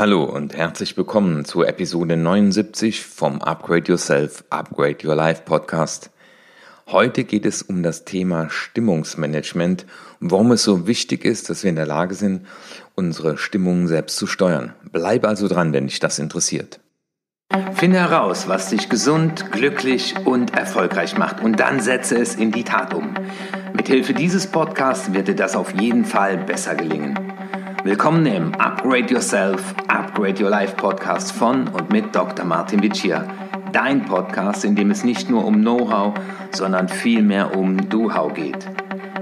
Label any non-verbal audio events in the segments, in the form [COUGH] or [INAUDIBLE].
Hallo und herzlich willkommen zu Episode 79 vom Upgrade Yourself, Upgrade Your Life Podcast. Heute geht es um das Thema Stimmungsmanagement und warum es so wichtig ist, dass wir in der Lage sind, unsere Stimmung selbst zu steuern. Bleib also dran, wenn dich das interessiert. Finde heraus, was dich gesund, glücklich und erfolgreich macht und dann setze es in die Tat um. Mithilfe dieses Podcasts wird dir das auf jeden Fall besser gelingen. Willkommen im Upgrade Yourself, Upgrade Your Life Podcast von und mit Dr. Martin Vicia. Dein Podcast, in dem es nicht nur um Know-how, sondern vielmehr um Do-How geht.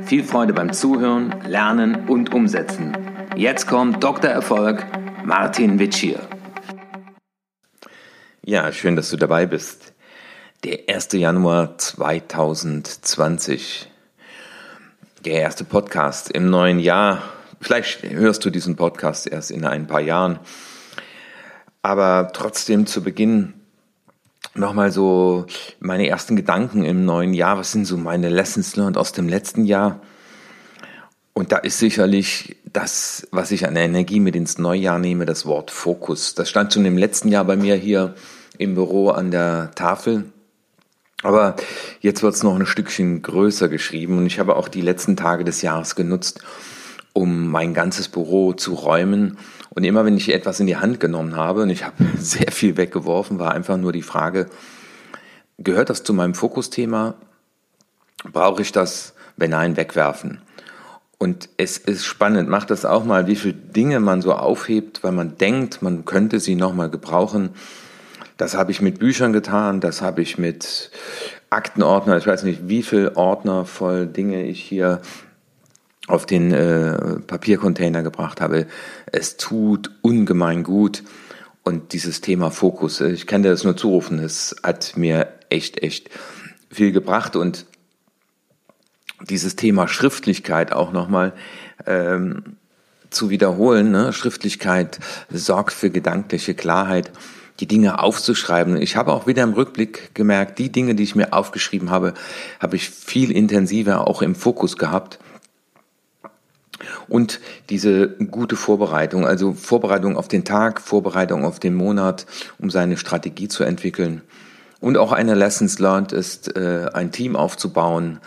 Viel Freude beim Zuhören, Lernen und Umsetzen. Jetzt kommt Dr. Erfolg, Martin Vicia. Ja, schön, dass du dabei bist. Der 1. Januar 2020. Der erste Podcast im neuen Jahr Vielleicht hörst du diesen Podcast erst in ein paar Jahren. Aber trotzdem zu Beginn nochmal so meine ersten Gedanken im neuen Jahr. Was sind so meine Lessons learned aus dem letzten Jahr? Und da ist sicherlich das, was ich an Energie mit ins Neujahr nehme, das Wort Fokus. Das stand schon im letzten Jahr bei mir hier im Büro an der Tafel. Aber jetzt wird es noch ein Stückchen größer geschrieben und ich habe auch die letzten Tage des Jahres genutzt, um mein ganzes Büro zu räumen. Und immer wenn ich etwas in die Hand genommen habe, und ich habe [LAUGHS] sehr viel weggeworfen, war einfach nur die Frage, gehört das zu meinem Fokusthema? Brauche ich das? Wenn nein, wegwerfen. Und es ist spannend, macht das auch mal, wie viele Dinge man so aufhebt, weil man denkt, man könnte sie nochmal gebrauchen. Das habe ich mit Büchern getan, das habe ich mit Aktenordner, ich weiß nicht, wie viel Ordner voll Dinge ich hier auf den äh, Papiercontainer gebracht habe. Es tut ungemein gut. Und dieses Thema Fokus, äh, ich kann dir das nur zurufen, es hat mir echt, echt viel gebracht. Und dieses Thema Schriftlichkeit auch nochmal ähm, zu wiederholen. Ne? Schriftlichkeit sorgt für gedankliche Klarheit, die Dinge aufzuschreiben. Ich habe auch wieder im Rückblick gemerkt, die Dinge, die ich mir aufgeschrieben habe, habe ich viel intensiver auch im Fokus gehabt und diese gute Vorbereitung, also Vorbereitung auf den Tag, Vorbereitung auf den Monat, um seine Strategie zu entwickeln. Und auch eine Lessons learned ist, äh, ein Team aufzubauen.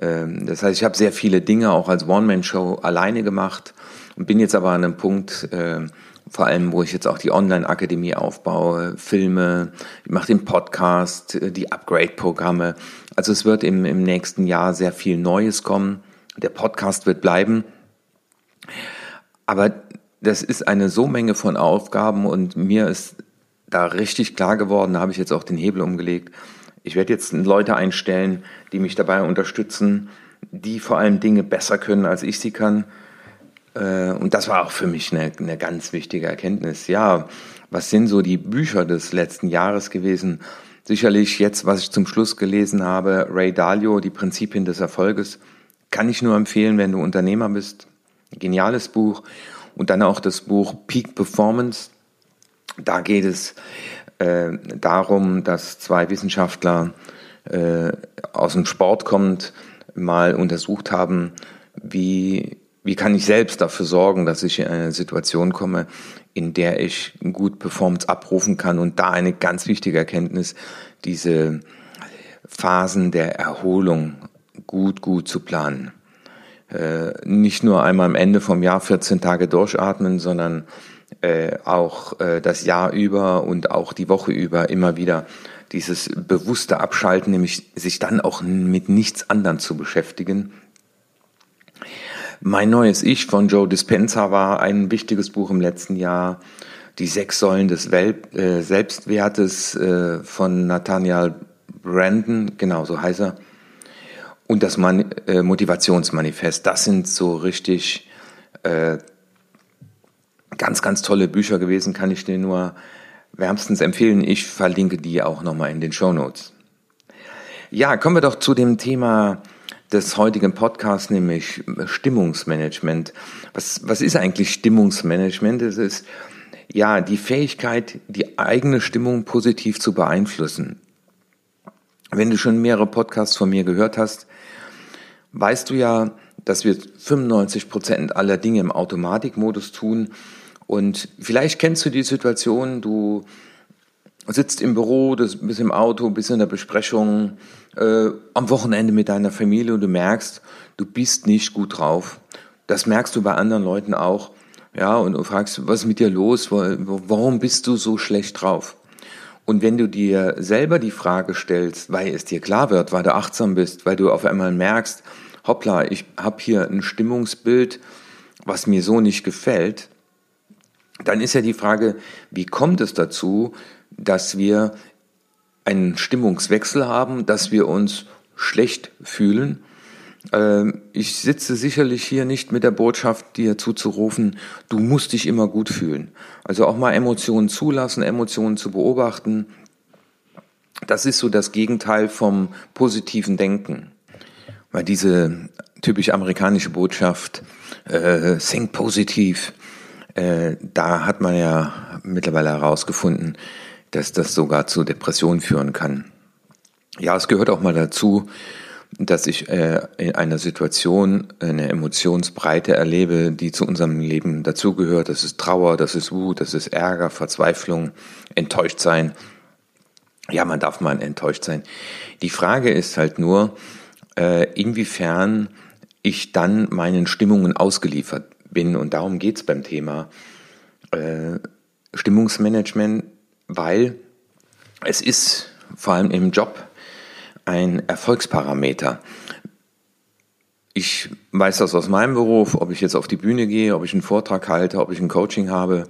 Ähm, das heißt, ich habe sehr viele Dinge auch als One-Man-Show alleine gemacht und bin jetzt aber an einem Punkt, äh, vor allem, wo ich jetzt auch die Online-Akademie aufbaue, Filme, ich mache den Podcast, äh, die Upgrade-Programme. Also es wird im, im nächsten Jahr sehr viel Neues kommen. Der Podcast wird bleiben. Aber das ist eine so Menge von Aufgaben und mir ist da richtig klar geworden, da habe ich jetzt auch den Hebel umgelegt. Ich werde jetzt Leute einstellen, die mich dabei unterstützen, die vor allem Dinge besser können, als ich sie kann. Äh, und das war auch für mich eine, eine ganz wichtige Erkenntnis. Ja, was sind so die Bücher des letzten Jahres gewesen? Sicherlich jetzt, was ich zum Schluss gelesen habe, Ray Dalio, die Prinzipien des Erfolges, kann ich nur empfehlen, wenn du Unternehmer bist, Geniales Buch. Und dann auch das Buch Peak Performance. Da geht es äh, darum, dass zwei Wissenschaftler äh, aus dem Sport kommend mal untersucht haben, wie, wie kann ich selbst dafür sorgen, dass ich in eine Situation komme, in der ich gut Performance abrufen kann. Und da eine ganz wichtige Erkenntnis, diese Phasen der Erholung gut, gut zu planen nicht nur einmal am Ende vom Jahr 14 Tage durchatmen, sondern äh, auch äh, das Jahr über und auch die Woche über immer wieder dieses bewusste Abschalten, nämlich sich dann auch mit nichts anderem zu beschäftigen. Mein neues Ich von Joe Dispenza war ein wichtiges Buch im letzten Jahr. Die sechs Säulen des Welt, äh, Selbstwertes äh, von Nathaniel Brandon, genau so heißt er. Und das Man äh, Motivationsmanifest, das sind so richtig äh, ganz, ganz tolle Bücher gewesen, kann ich dir nur wärmstens empfehlen. Ich verlinke die auch nochmal in den Show Notes. Ja, kommen wir doch zu dem Thema des heutigen Podcasts, nämlich Stimmungsmanagement. Was, was ist eigentlich Stimmungsmanagement? Es ist ja die Fähigkeit, die eigene Stimmung positiv zu beeinflussen. Wenn du schon mehrere Podcasts von mir gehört hast, weißt du ja, dass wir 95 Prozent aller Dinge im Automatikmodus tun Und vielleicht kennst du die Situation, du sitzt im Büro, bist im Auto, bist in der Besprechung, äh, am Wochenende mit deiner Familie und du merkst, du bist nicht gut drauf. Das merkst du bei anderen Leuten auch. Ja, und du fragst, was ist mit dir los? Warum bist du so schlecht drauf? Und wenn du dir selber die Frage stellst, weil es dir klar wird, weil du achtsam bist, weil du auf einmal merkst, hoppla, ich habe hier ein Stimmungsbild, was mir so nicht gefällt, dann ist ja die Frage, wie kommt es dazu, dass wir einen Stimmungswechsel haben, dass wir uns schlecht fühlen. Ähm, ich sitze sicherlich hier nicht mit der Botschaft, dir zuzurufen, du musst dich immer gut fühlen. Also auch mal Emotionen zulassen, Emotionen zu beobachten. Das ist so das Gegenteil vom positiven Denken. Weil diese typisch amerikanische Botschaft, äh, think positiv, äh, da hat man ja mittlerweile herausgefunden, dass das sogar zu Depressionen führen kann. Ja, es gehört auch mal dazu, dass ich äh, in einer Situation eine Emotionsbreite erlebe, die zu unserem Leben dazugehört. Das ist Trauer, das ist Wut, das ist Ärger, Verzweiflung, enttäuscht sein. Ja, man darf mal enttäuscht sein. Die Frage ist halt nur, inwiefern ich dann meinen Stimmungen ausgeliefert bin. Und darum geht's beim Thema äh, Stimmungsmanagement weil es ist vor allem im Job ein Erfolgsparameter. Ich weiß das aus meinem Beruf, ob ich jetzt auf die Bühne gehe, ob ich einen Vortrag halte, ob ich ein Coaching habe.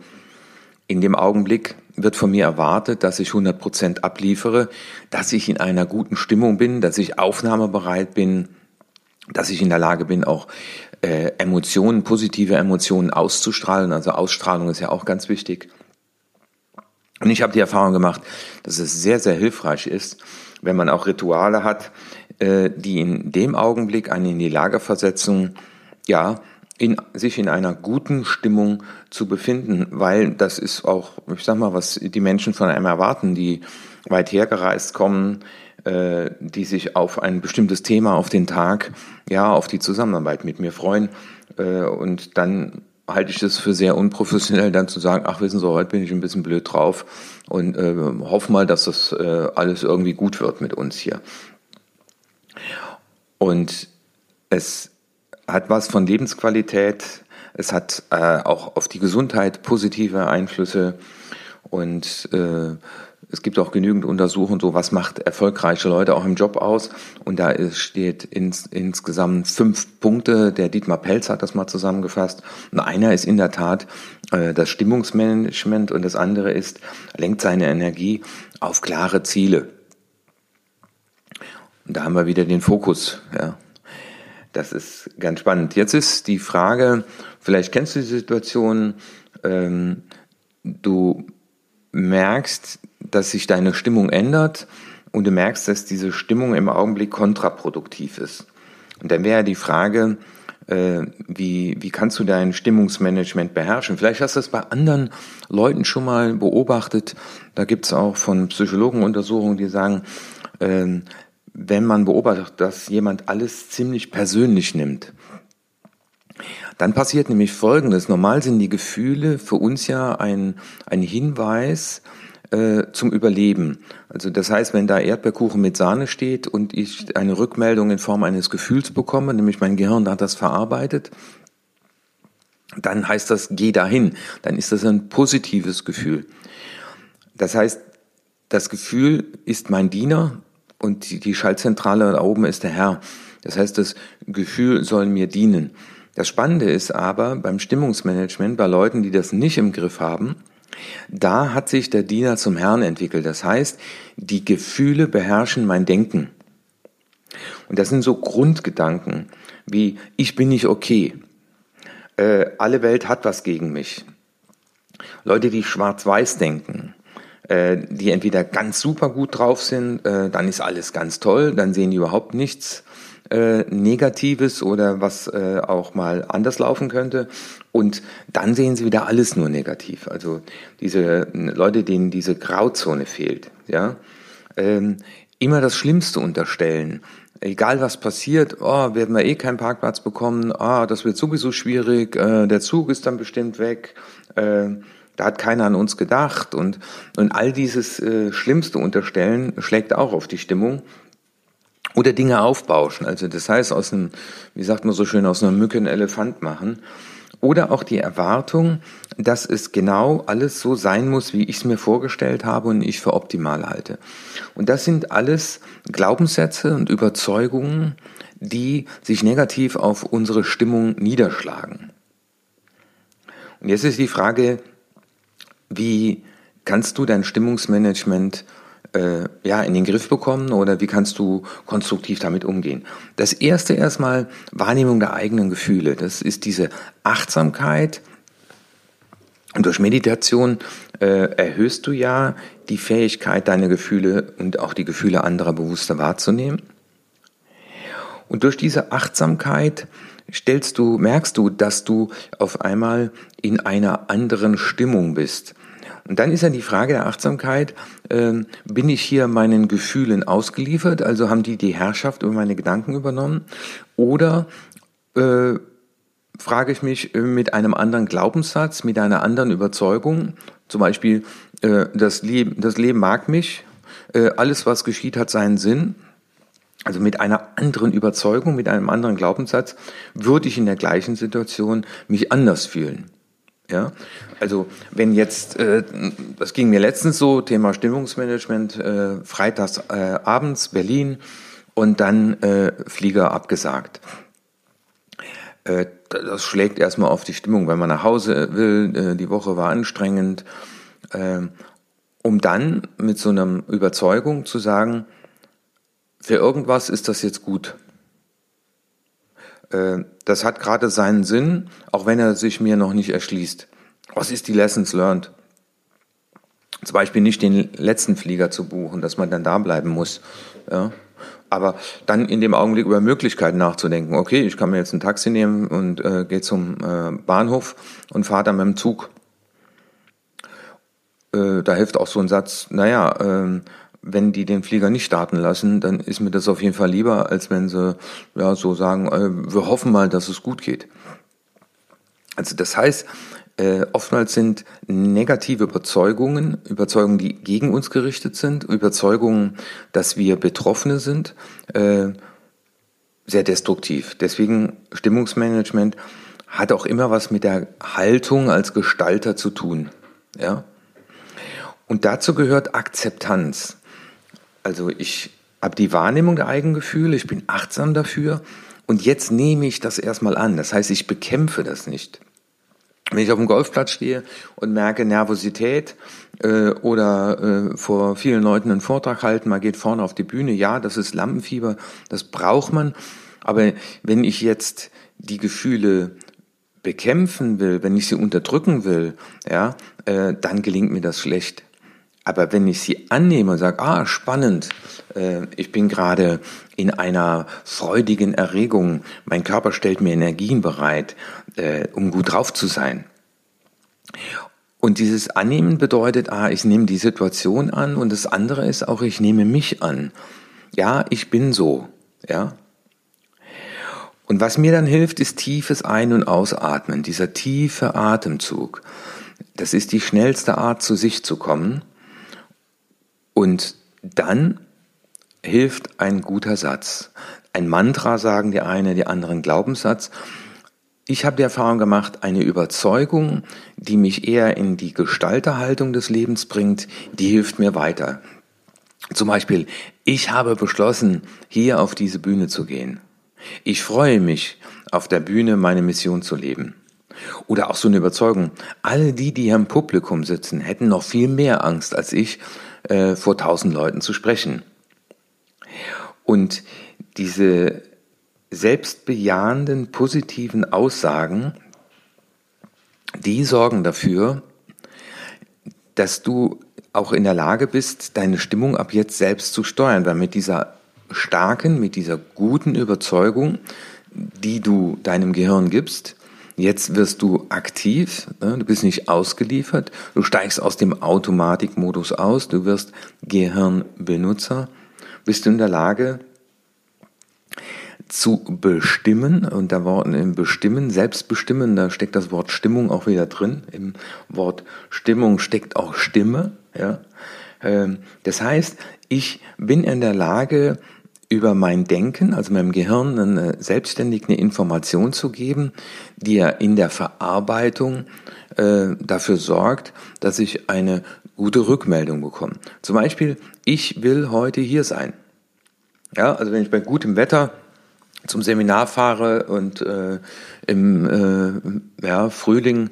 In dem Augenblick wird von mir erwartet, dass ich 100 Prozent abliefere, dass ich in einer guten Stimmung bin, dass ich aufnahmebereit bin, dass ich in der Lage bin, auch äh, Emotionen, positive Emotionen auszustrahlen. Also Ausstrahlung ist ja auch ganz wichtig. Und ich habe die Erfahrung gemacht, dass es sehr, sehr hilfreich ist, wenn man auch Rituale hat, äh, die in dem Augenblick einen in die Lage versetzen, ja, in, sich in einer guten Stimmung zu befinden, weil das ist auch, ich sag mal, was die Menschen von einem erwarten, die weit hergereist kommen, äh, die sich auf ein bestimmtes Thema, auf den Tag, ja, auf die Zusammenarbeit mit mir freuen äh, und dann halte ich das für sehr unprofessionell, dann zu sagen, ach wissen Sie, heute bin ich ein bisschen blöd drauf und äh, hoffe mal, dass das äh, alles irgendwie gut wird mit uns hier. Und es hat was von Lebensqualität, es hat äh, auch auf die Gesundheit positive Einflüsse und äh, es gibt auch genügend Untersuchungen, so was macht erfolgreiche Leute auch im Job aus. Und da steht ins, insgesamt fünf Punkte. Der Dietmar Pelz hat das mal zusammengefasst. Und einer ist in der Tat äh, das Stimmungsmanagement und das andere ist, lenkt seine Energie auf klare Ziele. Und da haben wir wieder den Fokus. Ja. Das ist ganz spannend. Jetzt ist die Frage, vielleicht kennst du die Situation, ähm, du merkst, dass sich deine Stimmung ändert und du merkst, dass diese Stimmung im Augenblick kontraproduktiv ist. Und dann wäre die Frage, äh, wie, wie kannst du dein Stimmungsmanagement beherrschen? Vielleicht hast du das bei anderen Leuten schon mal beobachtet. Da gibt es auch von Psychologen Untersuchungen, die sagen, äh, wenn man beobachtet, dass jemand alles ziemlich persönlich nimmt, dann passiert nämlich Folgendes. Normal sind die Gefühle für uns ja ein, ein Hinweis äh, zum Überleben. Also das heißt, wenn da Erdbeerkuchen mit Sahne steht und ich eine Rückmeldung in Form eines Gefühls bekomme, nämlich mein Gehirn hat das verarbeitet, dann heißt das, geh dahin. Dann ist das ein positives Gefühl. Das heißt, das Gefühl ist mein Diener und die, die Schaltzentrale da oben ist der Herr. Das heißt, das Gefühl soll mir dienen. Das Spannende ist aber beim Stimmungsmanagement, bei Leuten, die das nicht im Griff haben, da hat sich der Diener zum Herrn entwickelt. Das heißt, die Gefühle beherrschen mein Denken. Und das sind so Grundgedanken wie ich bin nicht okay, äh, alle Welt hat was gegen mich. Leute, die schwarz-weiß denken, äh, die entweder ganz super gut drauf sind, äh, dann ist alles ganz toll, dann sehen die überhaupt nichts äh, Negatives oder was äh, auch mal anders laufen könnte. Und dann sehen sie wieder alles nur negativ. Also diese Leute, denen diese Grauzone fehlt, ja, ähm, immer das Schlimmste unterstellen. egal was passiert, oh, werden wir eh keinen Parkplatz bekommen, ah, das wird sowieso schwierig, äh, der Zug ist dann bestimmt weg, äh, da hat keiner an uns gedacht und, und all dieses äh, Schlimmste unterstellen schlägt auch auf die Stimmung. Oder Dinge aufbauschen, also das heißt aus einem, wie sagt man so schön, aus einer Mücke einen Elefant machen. Oder auch die Erwartung, dass es genau alles so sein muss, wie ich es mir vorgestellt habe und ich für optimal halte. Und das sind alles Glaubenssätze und Überzeugungen, die sich negativ auf unsere Stimmung niederschlagen. Und jetzt ist die Frage, wie kannst du dein Stimmungsmanagement äh, ja, in den Griff bekommen oder wie kannst du konstruktiv damit umgehen? Das erste erstmal Wahrnehmung der eigenen Gefühle. Das ist diese Achtsamkeit. Und durch Meditation äh, erhöhst du ja die Fähigkeit, deine Gefühle und auch die Gefühle anderer bewusster wahrzunehmen. Und durch diese Achtsamkeit stellst du, merkst du, dass du auf einmal in einer anderen Stimmung bist. Und dann ist ja die Frage der Achtsamkeit, äh, bin ich hier meinen Gefühlen ausgeliefert, also haben die die Herrschaft über meine Gedanken übernommen, oder äh, frage ich mich äh, mit einem anderen Glaubenssatz, mit einer anderen Überzeugung, zum Beispiel, äh, das, Leben, das Leben mag mich, äh, alles was geschieht hat seinen Sinn, also mit einer anderen Überzeugung, mit einem anderen Glaubenssatz, würde ich in der gleichen Situation mich anders fühlen. Ja, also wenn jetzt, äh, das ging mir letztens so, Thema Stimmungsmanagement, äh, freitags äh, abends Berlin und dann äh, Flieger abgesagt. Äh, das schlägt erstmal auf die Stimmung, wenn man nach Hause will, äh, die Woche war anstrengend, äh, um dann mit so einer Überzeugung zu sagen, für irgendwas ist das jetzt gut. Äh, das hat gerade seinen Sinn, auch wenn er sich mir noch nicht erschließt. Was ist die Lessons learned? Zum Beispiel nicht den letzten Flieger zu buchen, dass man dann da bleiben muss. Ja? Aber dann in dem Augenblick über Möglichkeiten nachzudenken. Okay, ich kann mir jetzt ein Taxi nehmen und äh, gehe zum äh, Bahnhof und fahre dann mit dem Zug. Äh, da hilft auch so ein Satz, naja, äh, wenn die den Flieger nicht starten lassen, dann ist mir das auf jeden Fall lieber, als wenn sie ja so sagen, äh, wir hoffen mal, dass es gut geht. Also das heißt, äh, oftmals sind negative Überzeugungen, Überzeugungen, die gegen uns gerichtet sind, Überzeugungen, dass wir Betroffene sind, äh, sehr destruktiv. Deswegen Stimmungsmanagement hat auch immer was mit der Haltung als Gestalter zu tun. Ja? Und dazu gehört Akzeptanz. Also ich habe die Wahrnehmung der eigenen Gefühle, ich bin achtsam dafür und jetzt nehme ich das erstmal an. Das heißt, ich bekämpfe das nicht. Wenn ich auf dem Golfplatz stehe und merke Nervosität äh, oder äh, vor vielen Leuten einen Vortrag halten, man geht vorne auf die Bühne, ja, das ist Lampenfieber, das braucht man. Aber wenn ich jetzt die Gefühle bekämpfen will, wenn ich sie unterdrücken will, ja, äh, dann gelingt mir das schlecht. Aber wenn ich sie annehme und sage, ah, spannend, äh, ich bin gerade in einer freudigen Erregung, mein Körper stellt mir Energien bereit, äh, um gut drauf zu sein. Und dieses Annehmen bedeutet, ah, ich nehme die Situation an und das andere ist auch, ich nehme mich an. Ja, ich bin so, ja. Und was mir dann hilft, ist tiefes Ein- und Ausatmen, dieser tiefe Atemzug. Das ist die schnellste Art, zu sich zu kommen und dann hilft ein guter Satz. Ein Mantra sagen die eine, die anderen Glaubenssatz. Ich habe die Erfahrung gemacht, eine Überzeugung, die mich eher in die Gestalterhaltung des Lebens bringt, die hilft mir weiter. Zum Beispiel, ich habe beschlossen, hier auf diese Bühne zu gehen. Ich freue mich, auf der Bühne meine Mission zu leben. Oder auch so eine Überzeugung, alle die, die hier im Publikum sitzen, hätten noch viel mehr Angst als ich, äh, vor tausend Leuten zu sprechen. Und diese selbstbejahenden, positiven Aussagen, die sorgen dafür, dass du auch in der Lage bist, deine Stimmung ab jetzt selbst zu steuern, weil mit dieser starken, mit dieser guten Überzeugung, die du deinem Gehirn gibst, Jetzt wirst du aktiv, ne? du bist nicht ausgeliefert, du steigst aus dem Automatikmodus aus, du wirst Gehirnbenutzer, bist du in der Lage, zu bestimmen. Und da Wort im Bestimmen, Selbstbestimmen, da steckt das Wort Stimmung auch wieder drin. Im Wort Stimmung steckt auch Stimme. Ja. Ähm, das heißt, ich bin in der Lage, über mein Denken, also meinem Gehirn, eine, selbstständig eine Information zu geben, die ja in der Verarbeitung äh, dafür sorgt, dass ich eine gute Rückmeldung bekomme. Zum Beispiel, ich will heute hier sein. Ja, also wenn ich bei gutem Wetter zum Seminar fahre und äh, im äh, ja, Frühling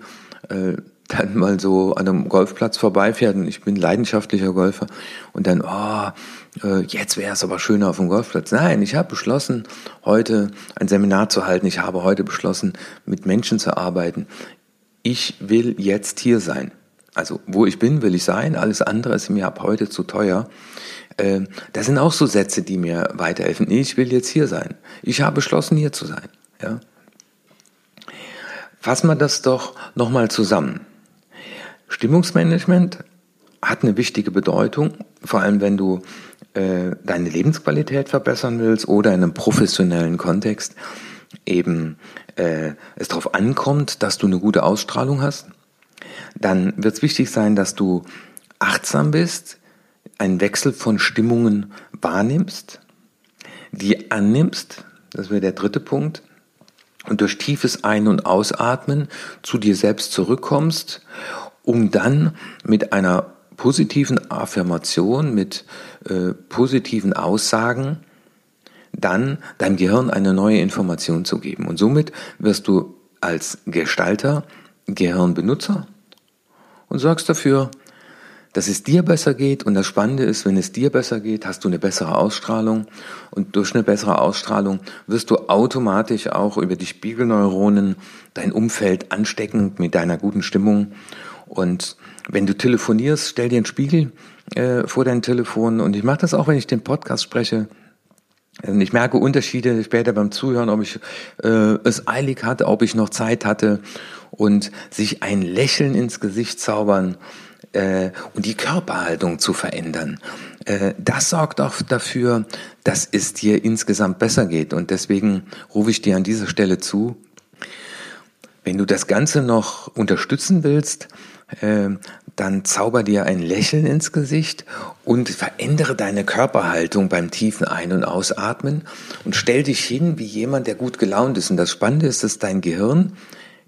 äh, dann mal so an einem Golfplatz vorbeifährt und ich bin leidenschaftlicher Golfer und dann, oh, äh, jetzt wäre es aber schöner auf dem Golfplatz. Nein, ich habe beschlossen, heute ein Seminar zu halten. Ich habe heute beschlossen, mit Menschen zu arbeiten. Ich will jetzt hier sein. Also wo ich bin, will ich sein. Alles andere ist mir ab heute zu teuer. Äh, das sind auch so Sätze, die mir weiterhelfen. Ich will jetzt hier sein. Ich habe beschlossen, hier zu sein. Ja. Fassen wir das doch nochmal zusammen. Stimmungsmanagement hat eine wichtige Bedeutung, vor allem wenn du äh, deine Lebensqualität verbessern willst oder in einem professionellen Kontext eben äh, es darauf ankommt, dass du eine gute Ausstrahlung hast. Dann wird es wichtig sein, dass du achtsam bist, einen Wechsel von Stimmungen wahrnimmst, die annimmst, das wäre der dritte Punkt, und durch tiefes Ein- und Ausatmen zu dir selbst zurückkommst um dann mit einer positiven Affirmation, mit äh, positiven Aussagen, dann deinem Gehirn eine neue Information zu geben. Und somit wirst du als Gestalter Gehirnbenutzer und sorgst dafür, dass es dir besser geht. Und das Spannende ist, wenn es dir besser geht, hast du eine bessere Ausstrahlung. Und durch eine bessere Ausstrahlung wirst du automatisch auch über die Spiegelneuronen dein Umfeld anstecken mit deiner guten Stimmung. Und wenn du telefonierst, stell dir einen Spiegel äh, vor dein Telefon. Und ich mache das auch, wenn ich den Podcast spreche. Und ich merke Unterschiede später beim Zuhören, ob ich äh, es eilig hatte, ob ich noch Zeit hatte und sich ein Lächeln ins Gesicht zaubern äh, und die Körperhaltung zu verändern. Äh, das sorgt auch dafür, dass es dir insgesamt besser geht. Und deswegen rufe ich dir an dieser Stelle zu, wenn du das Ganze noch unterstützen willst, ähm, dann zauber dir ein Lächeln ins Gesicht und verändere deine Körperhaltung beim tiefen Ein- und Ausatmen und stell dich hin wie jemand, der gut gelaunt ist. Und das Spannende ist, dass dein Gehirn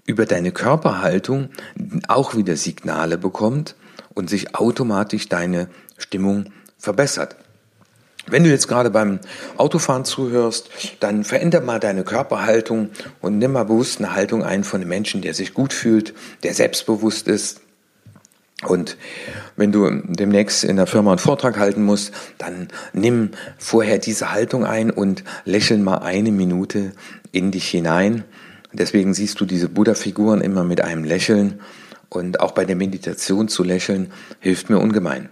über deine Körperhaltung auch wieder Signale bekommt und sich automatisch deine Stimmung verbessert. Wenn du jetzt gerade beim Autofahren zuhörst, dann veränder mal deine Körperhaltung und nimm mal bewusst eine Haltung ein von einem Menschen, der sich gut fühlt, der selbstbewusst ist, und wenn du demnächst in der Firma einen Vortrag halten musst, dann nimm vorher diese Haltung ein und lächel mal eine Minute in dich hinein. Deswegen siehst du diese Buddha-Figuren immer mit einem Lächeln und auch bei der Meditation zu lächeln hilft mir ungemein.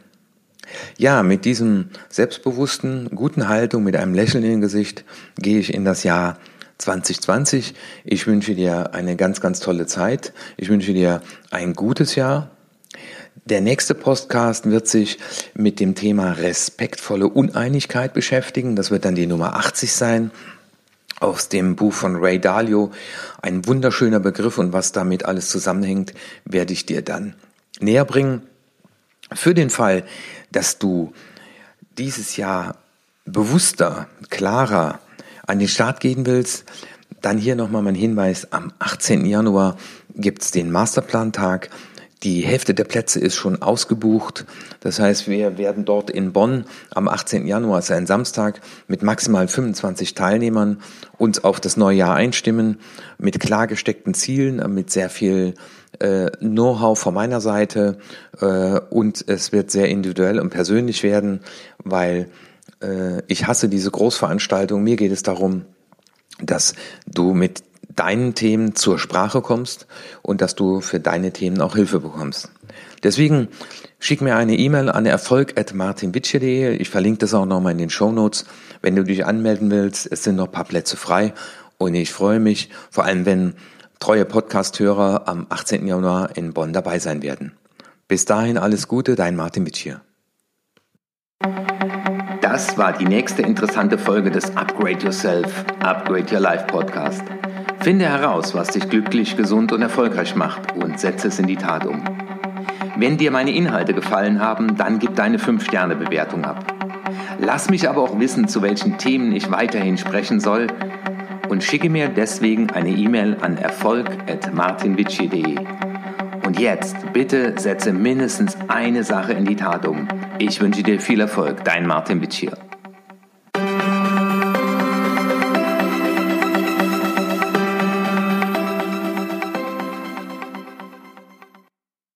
Ja, mit diesem selbstbewussten, guten Haltung, mit einem Lächeln im Gesicht gehe ich in das Jahr 2020. Ich wünsche dir eine ganz, ganz tolle Zeit. Ich wünsche dir ein gutes Jahr der nächste Podcast wird sich mit dem Thema respektvolle Uneinigkeit beschäftigen. Das wird dann die Nummer 80 sein. Aus dem Buch von Ray Dalio. Ein wunderschöner Begriff und was damit alles zusammenhängt, werde ich dir dann näher bringen. Für den Fall, dass du dieses Jahr bewusster, klarer an den Start gehen willst, dann hier nochmal mein Hinweis. Am 18. Januar gibt's den Masterplan-Tag. Die Hälfte der Plätze ist schon ausgebucht. Das heißt, wir werden dort in Bonn am 18. Januar, ist ein Samstag, mit maximal 25 Teilnehmern uns auf das neue Jahr einstimmen, mit klar gesteckten Zielen, mit sehr viel äh, Know-how von meiner Seite äh, und es wird sehr individuell und persönlich werden, weil äh, ich hasse diese Großveranstaltung. Mir geht es darum, dass du mit deinen Themen zur Sprache kommst und dass du für deine Themen auch Hilfe bekommst. Deswegen schick mir eine E-Mail an erfolg.martinwitsche.de. Ich verlinke das auch nochmal in den Show Notes. Wenn du dich anmelden willst, es sind noch paar Plätze frei und ich freue mich, vor allem wenn treue Podcast-Hörer am 18. Januar in Bonn dabei sein werden. Bis dahin alles Gute, dein Martin Witsch hier. Das war die nächste interessante Folge des Upgrade Yourself, Upgrade Your Life Podcast. Finde heraus, was dich glücklich, gesund und erfolgreich macht und setze es in die Tat um. Wenn dir meine Inhalte gefallen haben, dann gib deine 5-Sterne-Bewertung ab. Lass mich aber auch wissen, zu welchen Themen ich weiterhin sprechen soll und schicke mir deswegen eine E-Mail an erfolg.martinwitschi.de. Und jetzt bitte setze mindestens eine Sache in die Tat um. Ich wünsche dir viel Erfolg, dein Martin Witsch hier.